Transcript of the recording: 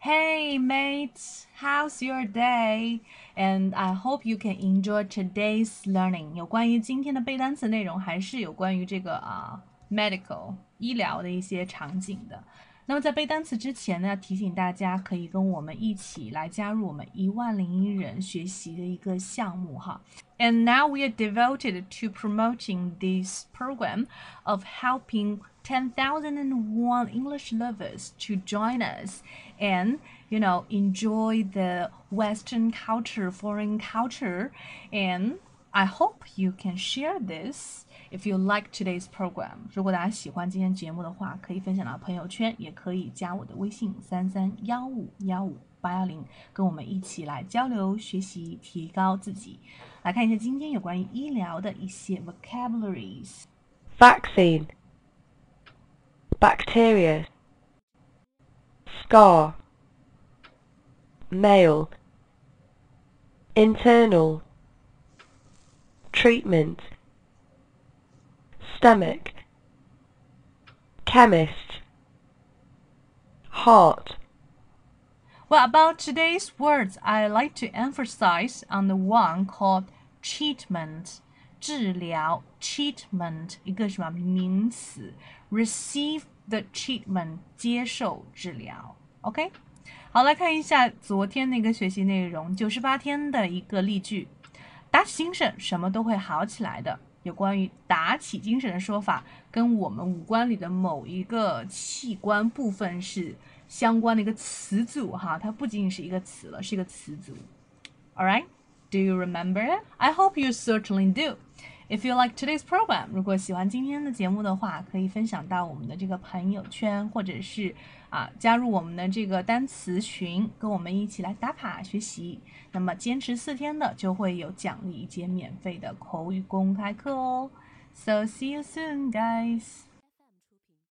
Hey mates, how's your day? And I hope you can enjoy today's learning. 有关于今天的背单词内容，还是有关于这个啊、medical 医疗的一些场景的。 那么在背单词之前呢，提醒大家可以跟我们一起来加入我们一万零一人学习的一个项目哈。And now we are devoted to promoting this program of helping 10,001 English lovers to join us and you know enjoy the western culture foreign culture and I hope you can share this if you like today's program。如果大家喜欢今天节目的话，可以分享到朋友圈，也可以加我的微信三三幺五幺五八幺零，跟我们一起来交流学习，提高自己。来看一下今天有关于医疗的一些 vocabularies。 vaccine, bacteria, scar, male, internal, treatment, stomach, chemist, heart, Well, about today's words, I like to emphasize on the one called treatment. 治疗 treatment 一个什么名词？receive the treatment 接受治疗。OK，好，来看一下昨天那个学习内容，九十八天的一个例句。打起精神，什么都会好起来的。 有关于打起精神的说法，跟我们五官里的某一个器官部分是相关的一个词组哈，它不仅仅是一个词了，是一个词组。All right, do you remember? I hope you certainly do. If you like today's program，如果喜欢今天的节目的话，可以分享到我们的这个朋友圈，或者是啊加入我们的这个单词群，跟我们一起来打卡学习。那么坚持四天的就会有奖励一节免费的口语公开课哦。So see you soon, guys.